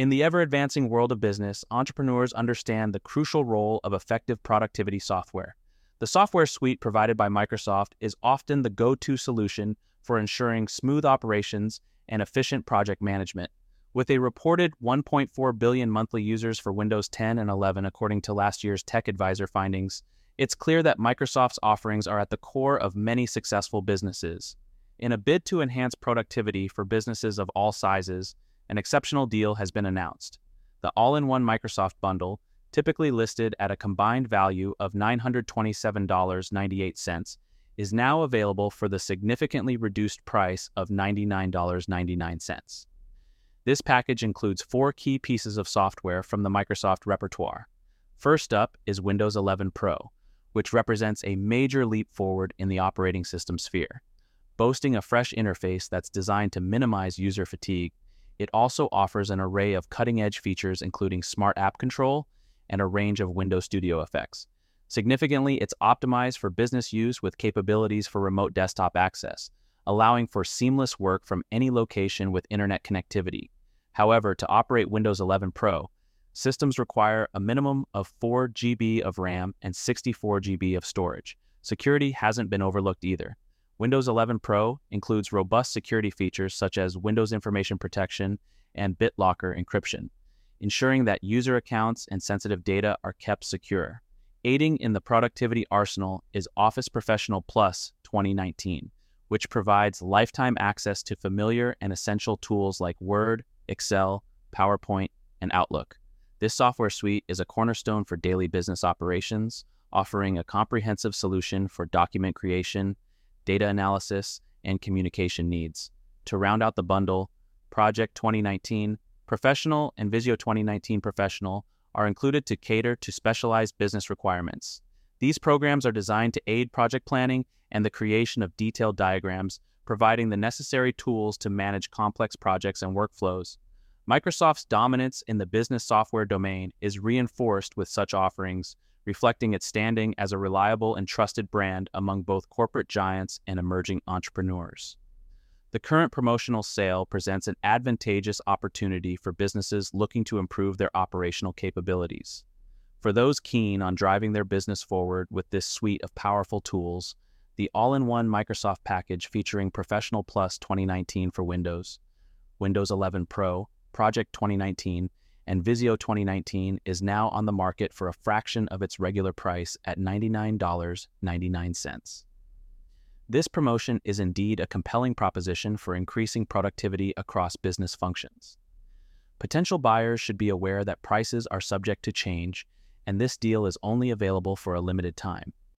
In the ever advancing world of business, entrepreneurs understand the crucial role of effective productivity software. The software suite provided by Microsoft is often the go to solution for ensuring smooth operations and efficient project management. With a reported 1.4 billion monthly users for Windows 10 and 11, according to last year's Tech Advisor findings, it's clear that Microsoft's offerings are at the core of many successful businesses. In a bid to enhance productivity for businesses of all sizes, an exceptional deal has been announced. The all in one Microsoft bundle, typically listed at a combined value of $927.98, is now available for the significantly reduced price of $99.99. This package includes four key pieces of software from the Microsoft repertoire. First up is Windows 11 Pro, which represents a major leap forward in the operating system sphere. Boasting a fresh interface that's designed to minimize user fatigue it also offers an array of cutting edge features, including smart app control and a range of Windows Studio effects. Significantly, it's optimized for business use with capabilities for remote desktop access, allowing for seamless work from any location with internet connectivity. However, to operate Windows 11 Pro, systems require a minimum of 4 GB of RAM and 64 GB of storage. Security hasn't been overlooked either. Windows 11 Pro includes robust security features such as Windows Information Protection and BitLocker encryption, ensuring that user accounts and sensitive data are kept secure. Aiding in the productivity arsenal is Office Professional Plus 2019, which provides lifetime access to familiar and essential tools like Word, Excel, PowerPoint, and Outlook. This software suite is a cornerstone for daily business operations, offering a comprehensive solution for document creation, data analysis, and communication needs. To round out the bundle, Project 2019, Professional, and Visio 2019 Professional are included to cater to specialized business requirements. These programs are designed to aid project planning and the creation of detailed diagrams, providing the necessary tools to manage complex projects and workflows. Microsoft's dominance in the business software domain is reinforced with such offerings, reflecting its standing as a reliable and trusted brand among both corporate giants and emerging entrepreneurs. The current promotional sale presents an advantageous opportunity for businesses looking to improve their operational capabilities. For those keen on driving their business forward with this suite of powerful tools, the all in one Microsoft package featuring Professional Plus 2019 for Windows, Windows 11 Pro, Project 2019, and Visio 2019 is now on the market for a fraction of its regular price at $99.99. This promotion is indeed a compelling proposition for increasing productivity across business functions. Potential buyers should be aware that prices are subject to change, and this deal is only available for a limited time.